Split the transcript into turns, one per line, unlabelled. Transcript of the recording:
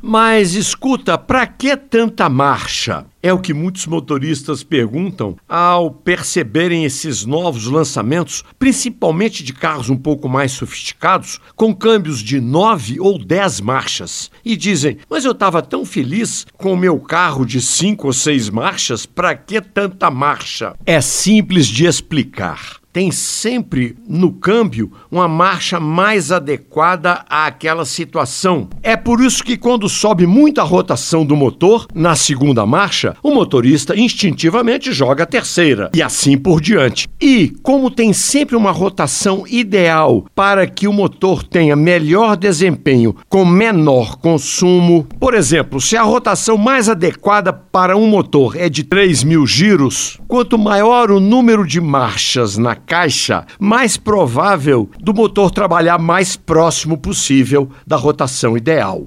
Mas escuta, para que tanta marcha? É o que muitos motoristas perguntam ao perceberem esses novos lançamentos, principalmente de carros um pouco mais sofisticados, com câmbios de 9 ou 10 marchas. E dizem: Mas eu estava tão feliz com o meu carro de 5 ou 6 marchas, para que tanta marcha? É simples de explicar tem sempre no câmbio uma marcha mais adequada àquela situação. É por isso que quando sobe muito a rotação do motor na segunda marcha, o motorista instintivamente joga a terceira e assim por diante. E como tem sempre uma rotação ideal para que o motor tenha melhor desempenho com menor consumo, por exemplo, se a rotação mais adequada para um motor é de 3 mil giros, quanto maior o número de marchas na caixa, mais provável do motor trabalhar mais próximo possível da rotação ideal.